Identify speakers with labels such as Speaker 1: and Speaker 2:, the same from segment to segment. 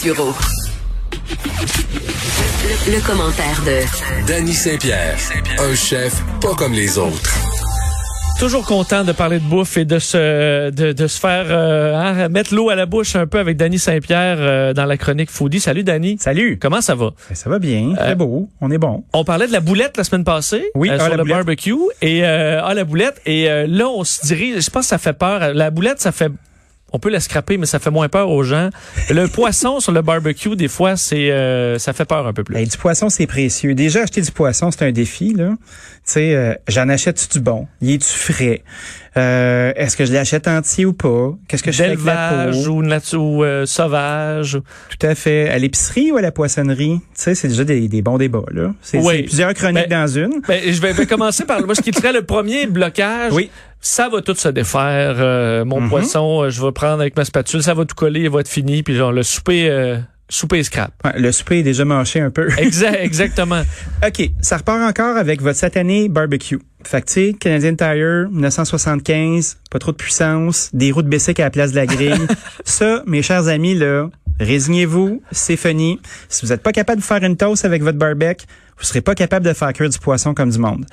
Speaker 1: Sureau. Le, le commentaire de
Speaker 2: Danny Saint-Pierre, un chef pas comme les autres.
Speaker 3: Toujours content de parler de bouffe et de se de, de se faire euh, hein, mettre l'eau à la bouche un peu avec Danny Saint-Pierre euh, dans la chronique Foodie. Salut Danny.
Speaker 4: Salut.
Speaker 3: Comment ça va?
Speaker 4: Ben, ça va bien, très beau, on est bon.
Speaker 3: On parlait de la boulette la semaine passée
Speaker 4: Oui,
Speaker 3: euh,
Speaker 4: ah,
Speaker 3: sur
Speaker 4: la
Speaker 3: le
Speaker 4: boulette.
Speaker 3: barbecue et euh, ah la boulette et euh, là on se dirige, je pense que ça fait peur. La boulette ça fait on peut la scraper mais ça fait moins peur aux gens. Le poisson sur le barbecue des fois c'est euh, ça fait peur un peu plus.
Speaker 4: Ben, du poisson, c'est précieux. Déjà, acheter du poisson, c'est un défi, là. Tu sais, euh, j'en achète du bon? Y est-tu frais? Euh, Est-ce que je l'achète entier ou pas? Qu'est-ce que je fais avec la peau?
Speaker 3: ou, ou euh, sauvage.
Speaker 4: Tout à fait. À l'épicerie ou à la poissonnerie? Tu sais, c'est déjà des, des bons débats, là. C'est
Speaker 3: Oui.
Speaker 4: plusieurs chroniques
Speaker 3: Ben,
Speaker 4: dans une.
Speaker 3: Ben, je vais, vais commencer par moi, ce qui serait le premier blocage.
Speaker 4: Oui.
Speaker 3: Ça va tout se défaire. euh, mon
Speaker 4: Mhm.
Speaker 3: poisson, euh, je vais prendre avec ma spatule, ça va tout coller, il va être fini. Puis genre, le souper, euh, souper scrap.
Speaker 4: Ouais, le souper est déjà mâché un peu.
Speaker 3: Exact, exactement.
Speaker 4: OK, ça repart encore avec votre satané barbecue. Fait que, tu sais, Canadian Tire, 1975, pas trop de puissance, des roues de Bessic à la place de la grille. ça, mes chers amis, là, résignez-vous, c'est funny. Si vous n'êtes pas capable de faire une toast avec votre barbecue, vous serez pas capable de faire cuire du poisson comme du monde.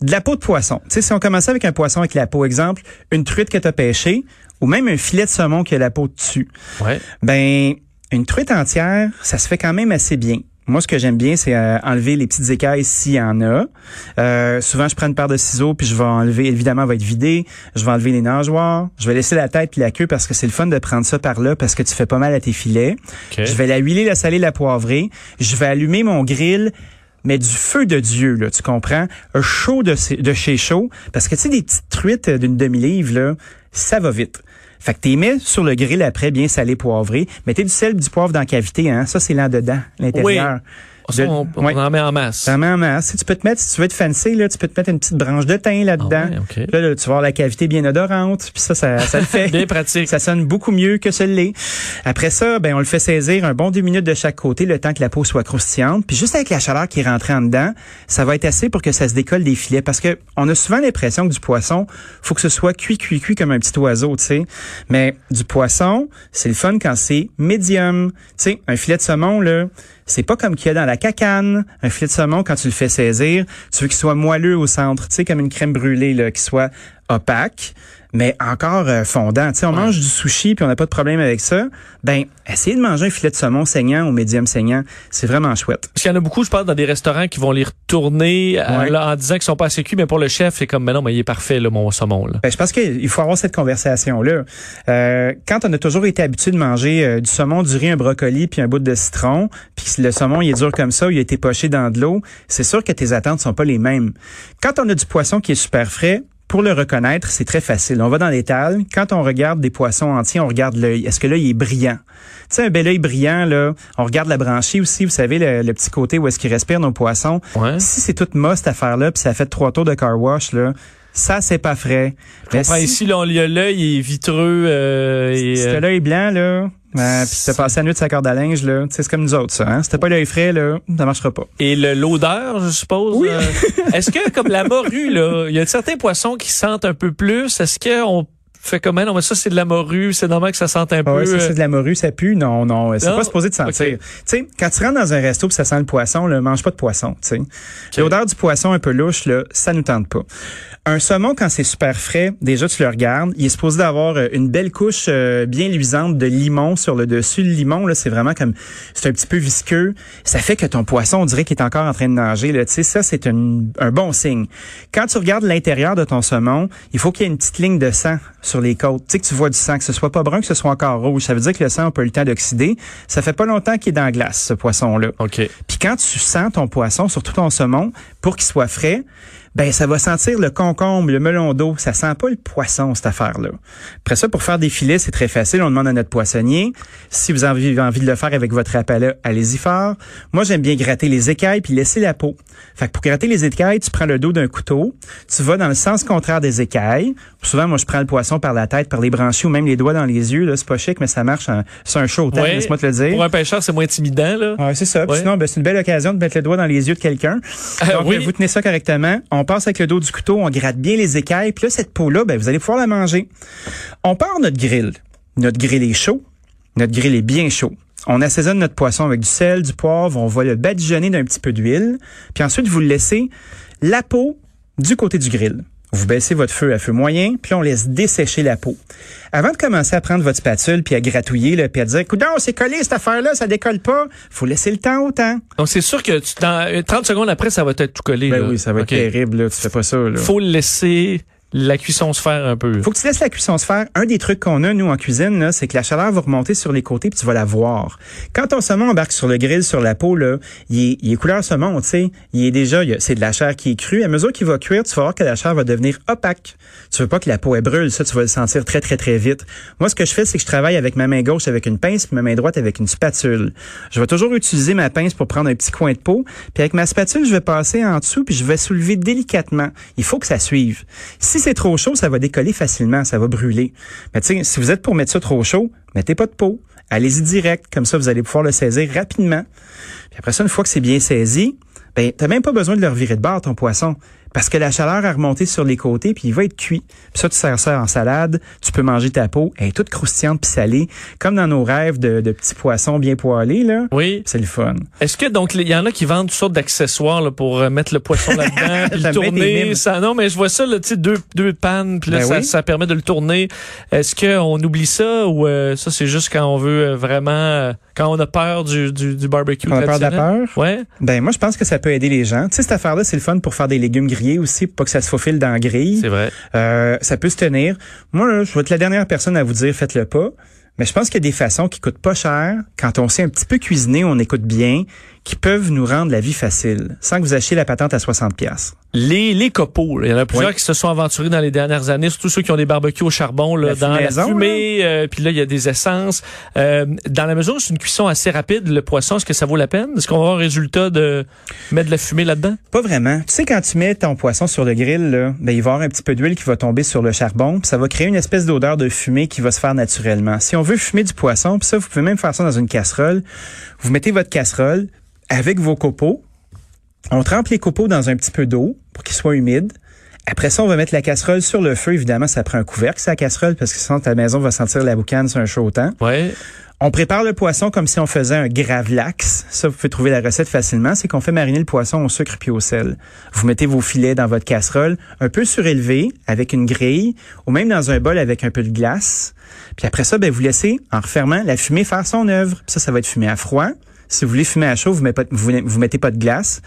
Speaker 4: De la peau de poisson. Tu sais, si on commençait avec un poisson avec la peau, exemple, une truite que tu as pêchée, ou même un filet de saumon qui a la peau dessus.
Speaker 3: Ouais.
Speaker 4: Ben, une truite entière, ça se fait quand même assez bien. Moi, ce que j'aime bien, c'est euh, enlever les petites écailles s'il y en a. Euh, souvent, je prends une paire de ciseaux, puis je vais enlever, évidemment, elle va être vidée. Je vais enlever les nageoires. Je vais laisser la tête puis la queue parce que c'est le fun de prendre ça par là parce que tu fais pas mal à tes filets. Je vais la huiler, la saler, la poivrer. Je vais allumer mon grill mais du feu de Dieu, là, tu comprends? Un chaud de, de chez chaud. Parce que, tu sais, des petites truites d'une demi-livre, là, ça va vite. Fait que t'es mets sur le grill après, bien salé, poivré. Mettez du sel, du poivre dans la cavité, hein. Ça, c'est là dedans, l'intérieur.
Speaker 3: Ça,
Speaker 4: De-
Speaker 3: on, on
Speaker 4: ouais.
Speaker 3: en met en masse.
Speaker 4: Ça met en masse. Si tu peux te mettre, si tu veux être fancy, là, tu peux te mettre une petite branche de thym là-dedans.
Speaker 3: Ah ouais, ok.
Speaker 4: Là, là, tu vas avoir la cavité bien odorante. Puis ça, ça, ça le fait.
Speaker 3: Bien pratique.
Speaker 4: Ça sonne beaucoup mieux que ce l'est. Après ça, ben on le fait saisir un bon deux minutes de chaque côté, le temps que la peau soit croustillante. Puis juste avec la chaleur qui rentre en dedans, ça va être assez pour que ça se décolle des filets. Parce que on a souvent l'impression que du poisson, faut que ce soit cuit, cuit, cuit comme un petit oiseau, tu sais. Mais du poisson, c'est le fun quand c'est médium. Tu sais, un filet de saumon, là, c'est pas comme qu'il y a dans la cacane. Un filet de saumon, quand tu le fais saisir, tu veux qu'il soit moelleux au centre, tu sais, comme une crème brûlée, là, qui soit opaque, mais encore euh, fondant. Tu sais, on mange du sushi puis on n'a pas de problème avec ça. Ben, essayez de manger un filet de saumon saignant ou médium saignant. C'est vraiment chouette.
Speaker 3: Parce qu'il y en a beaucoup, je pense, dans des restaurants qui vont les retourner euh, là, en disant qu'ils sont pas assez cuits, mais pour le chef, c'est comme, mais non, mais il est parfait, là, mon saumon. Là.
Speaker 4: Ben, je pense qu'il faut avoir cette conversation-là. Euh, quand on a toujours été habitué de manger euh, du saumon, du riz, un brocoli, puis un bout de citron, puis le saumon il est dur comme ça, ou il a été poché dans de l'eau, c'est sûr que tes attentes sont pas les mêmes. Quand on a du poisson qui est super frais, pour le reconnaître, c'est très facile. On va dans l'étal. Quand on regarde des poissons entiers, on regarde l'œil. Est-ce que l'œil est brillant? Tu sais, un bel œil brillant, là. On regarde la branchie aussi. Vous savez, le, le petit côté où est-ce qu'ils respirent nos poissons.
Speaker 3: Ouais.
Speaker 4: Si c'est toute moche, cette affaire-là, puis ça fait trois tours de car wash, là, ça, c'est pas frais.
Speaker 3: Je comprends,
Speaker 4: si-
Speaker 3: ici, là, on- a l'œil, il est vitreux. Euh, et,
Speaker 4: si
Speaker 3: euh,
Speaker 4: l'œil blanc, là, euh, puis t'as passé la nuit de sa corde à linge, là, tu sais, c'est comme nous autres, ça, hein. Si t'as pas l'œil frais, là, ça marchera pas.
Speaker 3: Et l'odeur, je suppose.
Speaker 4: Oui.
Speaker 3: euh, Est-ce que, comme la morue, là, il y a certains poissons qui sentent un peu plus? Est-ce qu'on fait comment? Non, mais ça, c'est de la morue. C'est normal que ça sente un
Speaker 4: Ah
Speaker 3: peu.
Speaker 4: ouais, ça,
Speaker 3: euh,
Speaker 4: c'est de la morue, ça pue? Non, non, c'est
Speaker 3: Non?
Speaker 4: pas supposé de sentir. Tu sais, quand tu rentres dans un resto pis ça sent le poisson, là, mange pas de poisson, tu sais. L'odeur du poisson un peu louche, là, ça nous tente pas. Un saumon, quand c'est super frais, déjà, tu le regardes, il est supposé d'avoir euh, une belle couche euh, bien luisante de limon sur le dessus. Le limon, là, c'est vraiment comme, c'est un petit peu visqueux. Ça fait que ton poisson, on dirait qu'il est encore en train de nager, là. Tu sais, ça, c'est un, un bon signe. Quand tu regardes l'intérieur de ton saumon, il faut qu'il y ait une petite ligne de sang sur les côtes. Tu sais, que tu vois du sang, que ce soit pas brun, que ce soit encore rouge. Ça veut dire que le sang a pas eu le temps d'oxyder. Ça fait pas longtemps qu'il est dans la glace, ce poisson-là.
Speaker 3: OK.
Speaker 4: Puis quand tu sens ton poisson, surtout ton saumon, pour qu'il soit frais, ben ça va sentir le concombre, le melon d'eau. Ça sent pas le poisson, cette affaire-là. Après ça, pour faire des filets, c'est très facile. On demande à notre poissonnier. Si vous avez envie de le faire avec votre appala, allez-y fort. Moi, j'aime bien gratter les écailles puis laisser la peau. Fait que pour gratter les écailles, tu prends le dos d'un couteau, tu vas dans le sens contraire des écailles. Souvent, moi, je prends le poisson par la tête, par les branchies ou même les doigts dans les yeux. C'est pas chic, mais ça marche. C'est un show,
Speaker 3: Ouais.
Speaker 4: laisse-moi te le dire.
Speaker 3: Pour un pêcheur, c'est moins intimidant, là.
Speaker 4: Ouais, c'est ça.
Speaker 3: Ouais.
Speaker 4: Sinon, ben, c'est une belle occasion de mettre le doigt dans les yeux de quelqu'un. Donc,
Speaker 3: oui.
Speaker 4: euh, vous tenez ça correctement. On passe avec le dos du couteau, on gratte bien les écailles. Puis là, cette peau-là, ben, vous allez pouvoir la manger. On part notre grill. Notre grill est chaud. Notre grill est bien chaud. On assaisonne notre poisson avec du sel, du poivre, on va le badigeonner d'un petit peu d'huile, puis ensuite vous le laissez la peau du côté du grill. Vous baissez votre feu à feu moyen, puis on laisse dessécher la peau. Avant de commencer à prendre votre spatule puis à gratouiller, le puis à dire, écoute, c'est collé cette affaire-là, ça décolle pas. Faut laisser le temps au temps.
Speaker 3: Donc c'est sûr que tu, dans 30 secondes après, ça va être tout collé.
Speaker 4: Ben
Speaker 3: là.
Speaker 4: oui, ça va être terrible. Là. Tu fais pas ça. Là.
Speaker 3: Faut le laisser la cuisson se faire un peu.
Speaker 4: Faut que tu laisses la cuisson se faire. Un des trucs qu'on a, nous, en cuisine, c'est que la chaleur va remonter sur les côtés puis tu vas la voir. Quand ton saumon embarque sur le grill, sur la peau, là, il est, il est couleur saumon, tu sais. Il est déjà, c'est de la chair qui est crue. À mesure qu'il va cuire, tu vas voir que la chair va devenir opaque. Tu veux pas que la peau, elle brûle. Ça, tu vas le sentir très, très, très vite. Moi, ce que je fais, c'est que je travaille avec ma main gauche avec une pince puis ma main droite avec une spatule. Je vais toujours utiliser ma pince pour prendre un petit coin de peau. Puis avec ma spatule, je vais passer en dessous puis je vais soulever délicatement. Il faut que ça suive. C'est trop chaud, ça va décoller facilement, ça va brûler. Mais si vous êtes pour mettre ça trop chaud, mettez pas de peau. Allez-y direct, comme ça vous allez pouvoir le saisir rapidement. Puis après ça, une fois que c'est bien saisi, ben t'as même pas besoin de le revirer de bord ton poisson. Parce que la chaleur a remonté sur les côtés, puis il va être cuit. Puis ça, tu sers ça en salade, tu peux manger ta peau, elle est toute croustillante puis salée, comme dans nos rêves de, de petits poissons bien poêlés, là.
Speaker 3: Oui.
Speaker 4: C'est le fun.
Speaker 3: Est-ce que donc il y en a qui vendent toutes sortes d'accessoires là, pour euh, mettre le poisson là-dedans, puis le tourner ça non mais je vois ça là, tu sais deux deux pannes puis là
Speaker 4: Ben
Speaker 3: ça,
Speaker 4: oui.
Speaker 3: ça permet de le tourner. Est-ce que on oublie ça ou euh, ça c'est juste quand on veut euh, vraiment euh, quand on a peur du du, du barbecue
Speaker 4: On a peur de la peur?
Speaker 3: Ouais.
Speaker 4: Ben moi, je pense que ça peut aider les gens. Tu sais, cette affaire-là, c'est le fun pour faire des légumes grillés aussi, pour pas que ça se faufile dans la grille.
Speaker 3: C'est vrai.
Speaker 4: Euh, ça peut se tenir. Moi, là, je vais être la dernière personne à vous dire faites-le pas. Mais je pense qu'il y a des façons qui coûtent pas cher, quand on sait un petit peu cuisiner, on écoute bien, qui peuvent nous rendre la vie facile, sans que vous achetiez la patente à 60 pièces.
Speaker 3: Les, les copeaux, là. il y en a plusieurs
Speaker 4: Oui.
Speaker 3: qui se sont aventurés dans les dernières années, surtout ceux qui ont des barbecues au charbon, là,
Speaker 4: La
Speaker 3: dans
Speaker 4: fumaison,
Speaker 3: la fumée, euh, puis là, il y a des essences. Euh, dans la mesure où c'est une cuisson assez rapide, le poisson, est-ce que ça vaut la peine? Est-ce qu'on va avoir un résultat de mettre de la fumée là-dedans?
Speaker 4: Pas vraiment. Tu sais, quand tu mets ton poisson sur le grill, là, ben, il va y avoir un petit peu d'huile qui va tomber sur le charbon, puis ça va créer une espèce d'odeur de fumée qui va se faire naturellement. Si on veut fumer du poisson, puis ça, vous pouvez même faire ça dans une casserole. Vous mettez votre casserole avec vos copeaux. On trempe les copeaux dans un petit peu d'eau pour qu'ils soient humides. Après ça, on va mettre la casserole sur le feu. Évidemment, ça prend un couvercle, sa casserole, parce que sinon ta maison va sentir la boucane sur un chaud temps.
Speaker 3: Ouais.
Speaker 4: On prépare le poisson comme si on faisait un gravlax. Ça, vous pouvez trouver la recette facilement. C'est qu'on fait mariner le poisson au sucre puis au sel. Vous mettez vos filets dans votre casserole, un peu surélevé, avec une grille, ou même dans un bol avec un peu de glace. Puis après ça, ben, vous laissez, en refermant, la fumée faire son œuvre. Puis ça, ça va être fumé à froid. Si vous voulez fumer à chaud, vous mettez pas, vous, vous mettez pas de glace.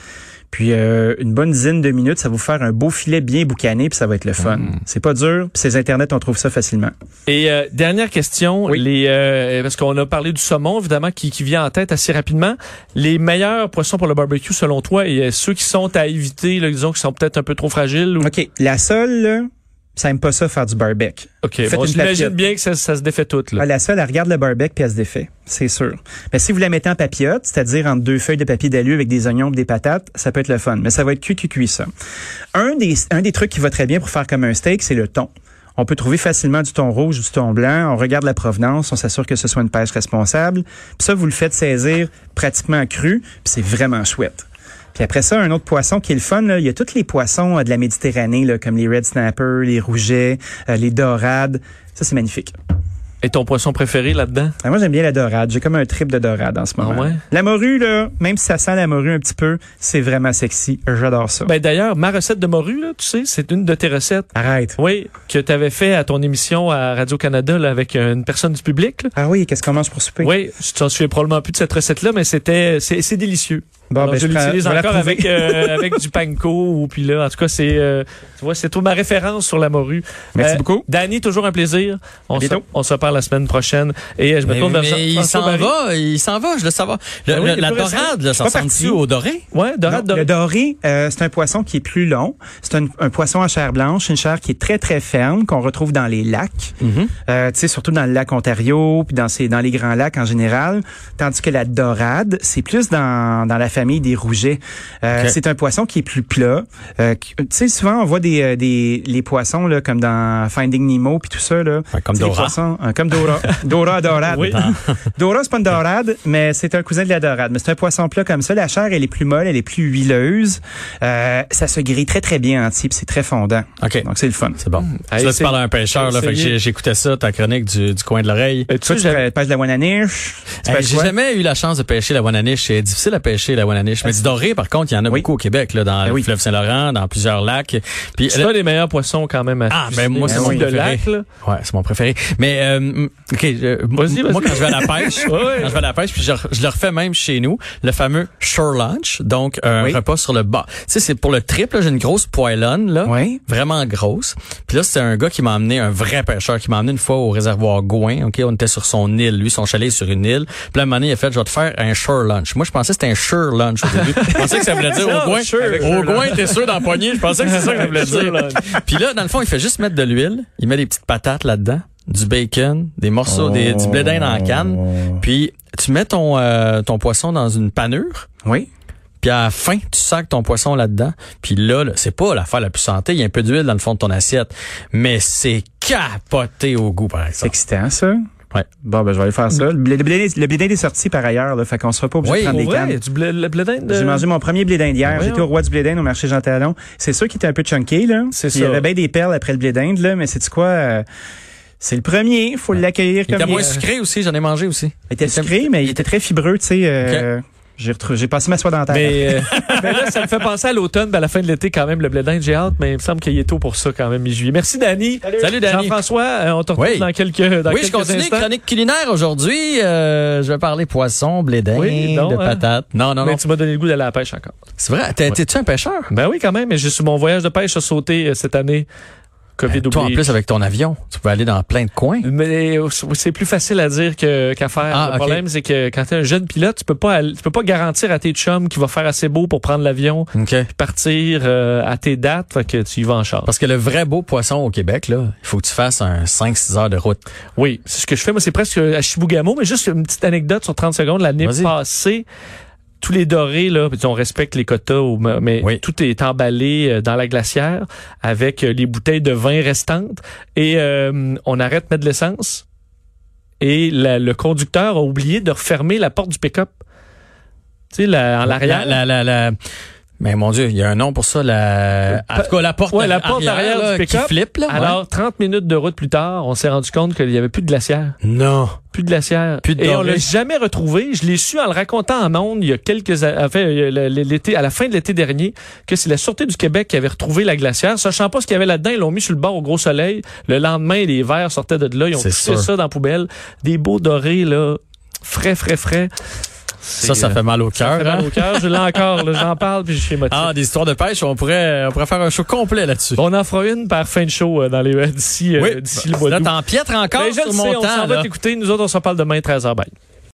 Speaker 4: Puis euh, une bonne dizaine de minutes, ça va vous faire un beau filet bien boucané, puis ça va être le fun. C'est pas dur, puis ces Internet, on trouve ça facilement.
Speaker 3: Et euh, dernière question,
Speaker 4: Oui.
Speaker 3: les euh, parce qu'on a parlé du saumon évidemment qui, qui vient en tête assez rapidement. Les meilleurs poissons pour le barbecue selon toi et euh, ceux qui sont à éviter, là, disons qui sont peut-être un peu trop fragiles. Ou...
Speaker 4: OK, la seule, là, ça aime pas ça faire du barbecue.
Speaker 3: Ok,
Speaker 4: Faites
Speaker 3: bon, j'imagine bien que ça, ça se défait tout là.
Speaker 4: Ah, la seule, elle regarde le barbecue puis elle se défait, c'est sûr. Mais si vous la mettez en papillote, c'est-à-dire entre deux feuilles de papier d'alu avec des oignons et des patates, ça peut être le fun. Mais ça va être cuit, cuit, cuit, ça. Un des, un des trucs qui va très bien pour faire comme un steak, c'est le thon. On peut trouver facilement du thon rouge ou du thon blanc. On regarde la provenance, on s'assure que ce soit une pêche responsable. Puis ça, vous le faites saisir pratiquement cru, puis c'est vraiment chouette. Puis après ça, un autre poisson qui est le fun, là, il y a tous les poissons euh, de la Méditerranée, là, comme les red snapper, les rougets, euh, les dorades. Ça, c'est magnifique.
Speaker 3: Et ton poisson préféré là-dedans?
Speaker 4: Ah, moi, j'aime bien la dorade. J'ai comme un trip de dorade en ce moment.
Speaker 3: ouais?
Speaker 4: La morue, là, même si ça sent la morue un petit peu, c'est vraiment sexy. J'adore ça.
Speaker 3: Ben d'ailleurs, ma recette de morue là, tu sais, c'est une de tes recettes.
Speaker 4: Arrête.
Speaker 3: Oui, que tu avais fait à ton émission à Radio-Canada là, avec une personne du public. là.
Speaker 4: Ah oui, qu'est-ce qu'on mange pour souper?
Speaker 3: Oui, je t'en souviens probablement plus de cette recette-là, mais c'était c'est c'est délicieux.
Speaker 4: Bon,
Speaker 3: Alors,
Speaker 4: ben,
Speaker 3: je l'utilise encore avec euh, avec du panko ou puis là en tout cas c'est euh, tu vois c'est tout ma référence sur la morue.
Speaker 4: Merci
Speaker 3: Euh,
Speaker 4: beaucoup.
Speaker 3: Danny toujours un plaisir. On se, on se reparle la semaine prochaine et euh, je me
Speaker 5: Mais,
Speaker 3: tourne vers
Speaker 5: mais
Speaker 3: Jean-
Speaker 5: il s'en va, il s'en va, je le savoir. Le-
Speaker 3: Ben oui,
Speaker 5: le- la dorade, là, ça
Speaker 4: parti.
Speaker 5: au doré?
Speaker 3: Ouais, dorade.
Speaker 4: Le doré, euh, c'est un poisson qui est plus long. C'est un, un poisson à chair blanche, une chair qui est très très ferme qu'on retrouve dans les lacs.
Speaker 3: Mhm.
Speaker 4: Euh, tu sais, surtout dans le lac Ontario, puis dans ces, dans les grands lacs en général. Tandis que la dorade, c'est plus dans, dans la famille des rougets. Euh. C'est un poisson qui est plus plat. Euh, tu sais, souvent on voit des, euh, des les poissons là, comme dans Finding Nemo puis tout ça là.
Speaker 5: Comme Dora.
Speaker 4: poissons, euh, comme Dora. Dora dorade.
Speaker 3: Oui.
Speaker 4: Dora c'est pas une dorade, mais c'est un cousin de la dorade. Mais c'est un poisson plat comme ça. La chair elle est plus molle, elle est plus huileuse. Euh, ça se grille très très bien entier, puis c'est très fondant.
Speaker 5: OK.
Speaker 4: Donc c'est le fun.
Speaker 5: C'est bon.
Speaker 3: Hey,
Speaker 5: là,
Speaker 3: c'est-
Speaker 5: tu parles à un pêcheur, là, fait que j'écoutais ça, ta chronique du, du coin de l'oreille.
Speaker 3: Tu
Speaker 4: pêches de la wananiche.
Speaker 5: J'ai jamais eu la chance de pêcher la wananiche. C'est difficile à pêcher la Mais du doré, par contre, il y en a
Speaker 4: Oui.
Speaker 5: beaucoup au Québec, là, dans
Speaker 4: Ben
Speaker 5: le
Speaker 4: oui.
Speaker 5: fleuve Saint-Laurent, dans plusieurs lacs. Puis
Speaker 3: c'est un des meilleurs poissons quand même à
Speaker 5: Ah, ben, moi, c'est
Speaker 3: Un
Speaker 5: mon
Speaker 3: de
Speaker 5: préféré.
Speaker 3: lac, là.
Speaker 5: Ouais, c'est mon préféré. Mais euh, ok,
Speaker 3: Vas-y,
Speaker 5: moi quand je vais à la pêche,
Speaker 3: Ouais.
Speaker 5: quand je vais à la pêche, puis je, je le refais même chez nous, le fameux shore lunch, donc un
Speaker 4: Oui.
Speaker 5: repas sur le bas. Tu sais, c'est pour le triple, j'ai une grosse poêlonne là,
Speaker 4: Oui.
Speaker 5: vraiment grosse. Puis là, c'était un gars qui m'a emmené, un vrai pêcheur, qui m'a emmené une fois au réservoir Gouin. Ok, on était sur son île, lui, son chalet est sur une île. Puis là, un moment donné, il a fait, je vais te faire un shore lunch. Moi, je pensais que c'était un sure lunch au début. Je pensais que ça voulait dire au.
Speaker 3: Avec
Speaker 5: Au Gouin, t'es sûr d'empoigner. Je pensais que c'est ça que ça voulait dire. Puis là, dans le fond, il fait juste mettre de l'huile. Il met des petites patates là-dedans, du bacon, des morceaux, des, du blé d'Inde en canne. Puis tu mets ton, euh, ton poisson dans une panure.
Speaker 4: Oui.
Speaker 5: Puis à la fin, tu sacs ton poisson là-dedans. Puis là, là, c'est pas l'affaire la plus santé. Il y a un peu d'huile dans le fond de ton assiette. Mais c'est capoté au goût, par
Speaker 4: C'est
Speaker 5: exemple.
Speaker 4: excitant, ça.
Speaker 5: Ouais.
Speaker 4: Bon, ben, je vais aller faire ça. Le blé, le blé- le d'Inde est sorti par ailleurs, là. Fait qu'on sera pas obligé
Speaker 5: Oui,
Speaker 4: de prendre des cannes.
Speaker 3: du blé, le blé d'Inde,
Speaker 4: J'ai
Speaker 3: euh,
Speaker 4: mangé mon premier blé d'Inde hier. J'étais au roi du blé d'Inde au marché Jean Talon. C'est sûr qu'il était un peu chunky, là.
Speaker 3: C'est
Speaker 4: Puis Il y
Speaker 3: ça.
Speaker 4: avait bien des perles après le blé d'Inde, là. Mais c'est quoi? euh, c'est le premier. Faut l'accueillir
Speaker 5: Il
Speaker 4: comme
Speaker 5: était
Speaker 4: il
Speaker 5: moins
Speaker 4: est.
Speaker 5: sucré aussi, j'en ai mangé aussi.
Speaker 4: Il était sucré, mais il était très fibreux, tu sais. euh, J'ai retrouvé, j'ai passé ma soie dentaire.
Speaker 3: Mais, euh, mais là, ça me fait penser à l'automne, ben, à la fin de l'été quand même, le blé d'Inde, j'ai hâte, mais il me semble qu'il est tôt pour ça quand même, mi-juillet. Merci, Dani.
Speaker 5: Salut, Dani.
Speaker 3: Jean-François, euh, on te retrouve
Speaker 5: Oui.
Speaker 3: dans quelques, dans
Speaker 5: oui,
Speaker 3: quelques
Speaker 5: je continue.
Speaker 3: instants.
Speaker 5: Chronique culinaire aujourd'hui. Euh, je vais parler poisson, blé d'Inde,
Speaker 3: Oui, non,
Speaker 5: de
Speaker 3: hein.
Speaker 5: patates. Non, non,
Speaker 3: Mais
Speaker 5: non.
Speaker 3: tu m'as donné le goût d'aller à la pêche encore.
Speaker 5: C'est vrai. T'es- T'es-tu un pêcheur?
Speaker 3: Ben oui, quand même, mais j'ai sur mon voyage de pêche a sauté euh, cette année. COVID
Speaker 5: Ben, toi, en plus, avec ton avion, tu peux aller dans plein de coins.
Speaker 3: Mais c'est plus facile à dire que- qu'à faire.
Speaker 5: Ah,
Speaker 3: le problème, c'est que quand t'es un jeune pilote, tu peux pas aller- tu peux pas garantir à tes chums qu'il va faire assez beau pour prendre l'avion,
Speaker 5: OK.
Speaker 3: puis partir euh, à tes dates, fait que tu y vas en charge.
Speaker 5: Parce que le vrai beau poisson au Québec, là, il faut que tu fasses un 5-6 heures de route.
Speaker 3: Oui, c'est ce que je fais. Moi, c'est presque à Chibougamau, mais juste une petite anecdote sur 30 secondes. L'année passée, tous les dorés, là, on respecte les quotas, mais
Speaker 5: Oui.
Speaker 3: tout est emballé euh, dans la glacière avec euh, les bouteilles de vin restantes. Et euh, on arrête de mettre de l'essence. Et la- le conducteur a oublié de refermer la porte du pick-up. Tu sais, la- en l'arrière.
Speaker 5: La, la, la, la- Mais mon Dieu, il y a un nom pour ça. La... En tout cas, la porte,
Speaker 3: Ouais, la porte arrière
Speaker 5: là,
Speaker 3: du
Speaker 5: qui
Speaker 3: pick-up.
Speaker 5: flippe. Là, ouais.
Speaker 3: Alors, 30 minutes de route plus tard, on s'est rendu compte qu'il y avait plus de glacière.
Speaker 5: non.
Speaker 3: Plus de glacière.
Speaker 5: Plus de
Speaker 3: Et on
Speaker 5: doré.
Speaker 3: l'a jamais retrouvé. Je l'ai su en le racontant en monde il y a quelques enfin, euh, l'été, à la fin de l'été dernier, que c'est la Sûreté du Québec qui avait retrouvé la glacière. Sachant pas ce qu'il y avait là-dedans, ils l'ont mis sur le bord au gros soleil. Le lendemain, les verres sortaient de là. Ils ont poussé
Speaker 5: sûr.
Speaker 3: ça dans la poubelle. Des beaux dorés, là. Frais, frais, frais.
Speaker 5: Ça, ça fait mal au
Speaker 3: Ça
Speaker 5: cœur.
Speaker 3: fait mal
Speaker 5: hein?
Speaker 3: au cœur. Je l'ai encore. J'en parle puis je suis émotif.
Speaker 5: Ah, des histoires de pêche, on pourrait, on pourrait faire un show complet là-dessus.
Speaker 3: On en fera une par fin de show euh, dans les euh, d'ici euh,
Speaker 5: oui,
Speaker 3: le mois
Speaker 5: là,
Speaker 3: d'août.
Speaker 5: t'empiètres encore
Speaker 3: Ben, je
Speaker 5: sur
Speaker 3: le
Speaker 5: mon
Speaker 3: sais, on
Speaker 5: temps.
Speaker 3: s'en va t'écouter. Nous autres, on s'en parle demain, 13h. Bye.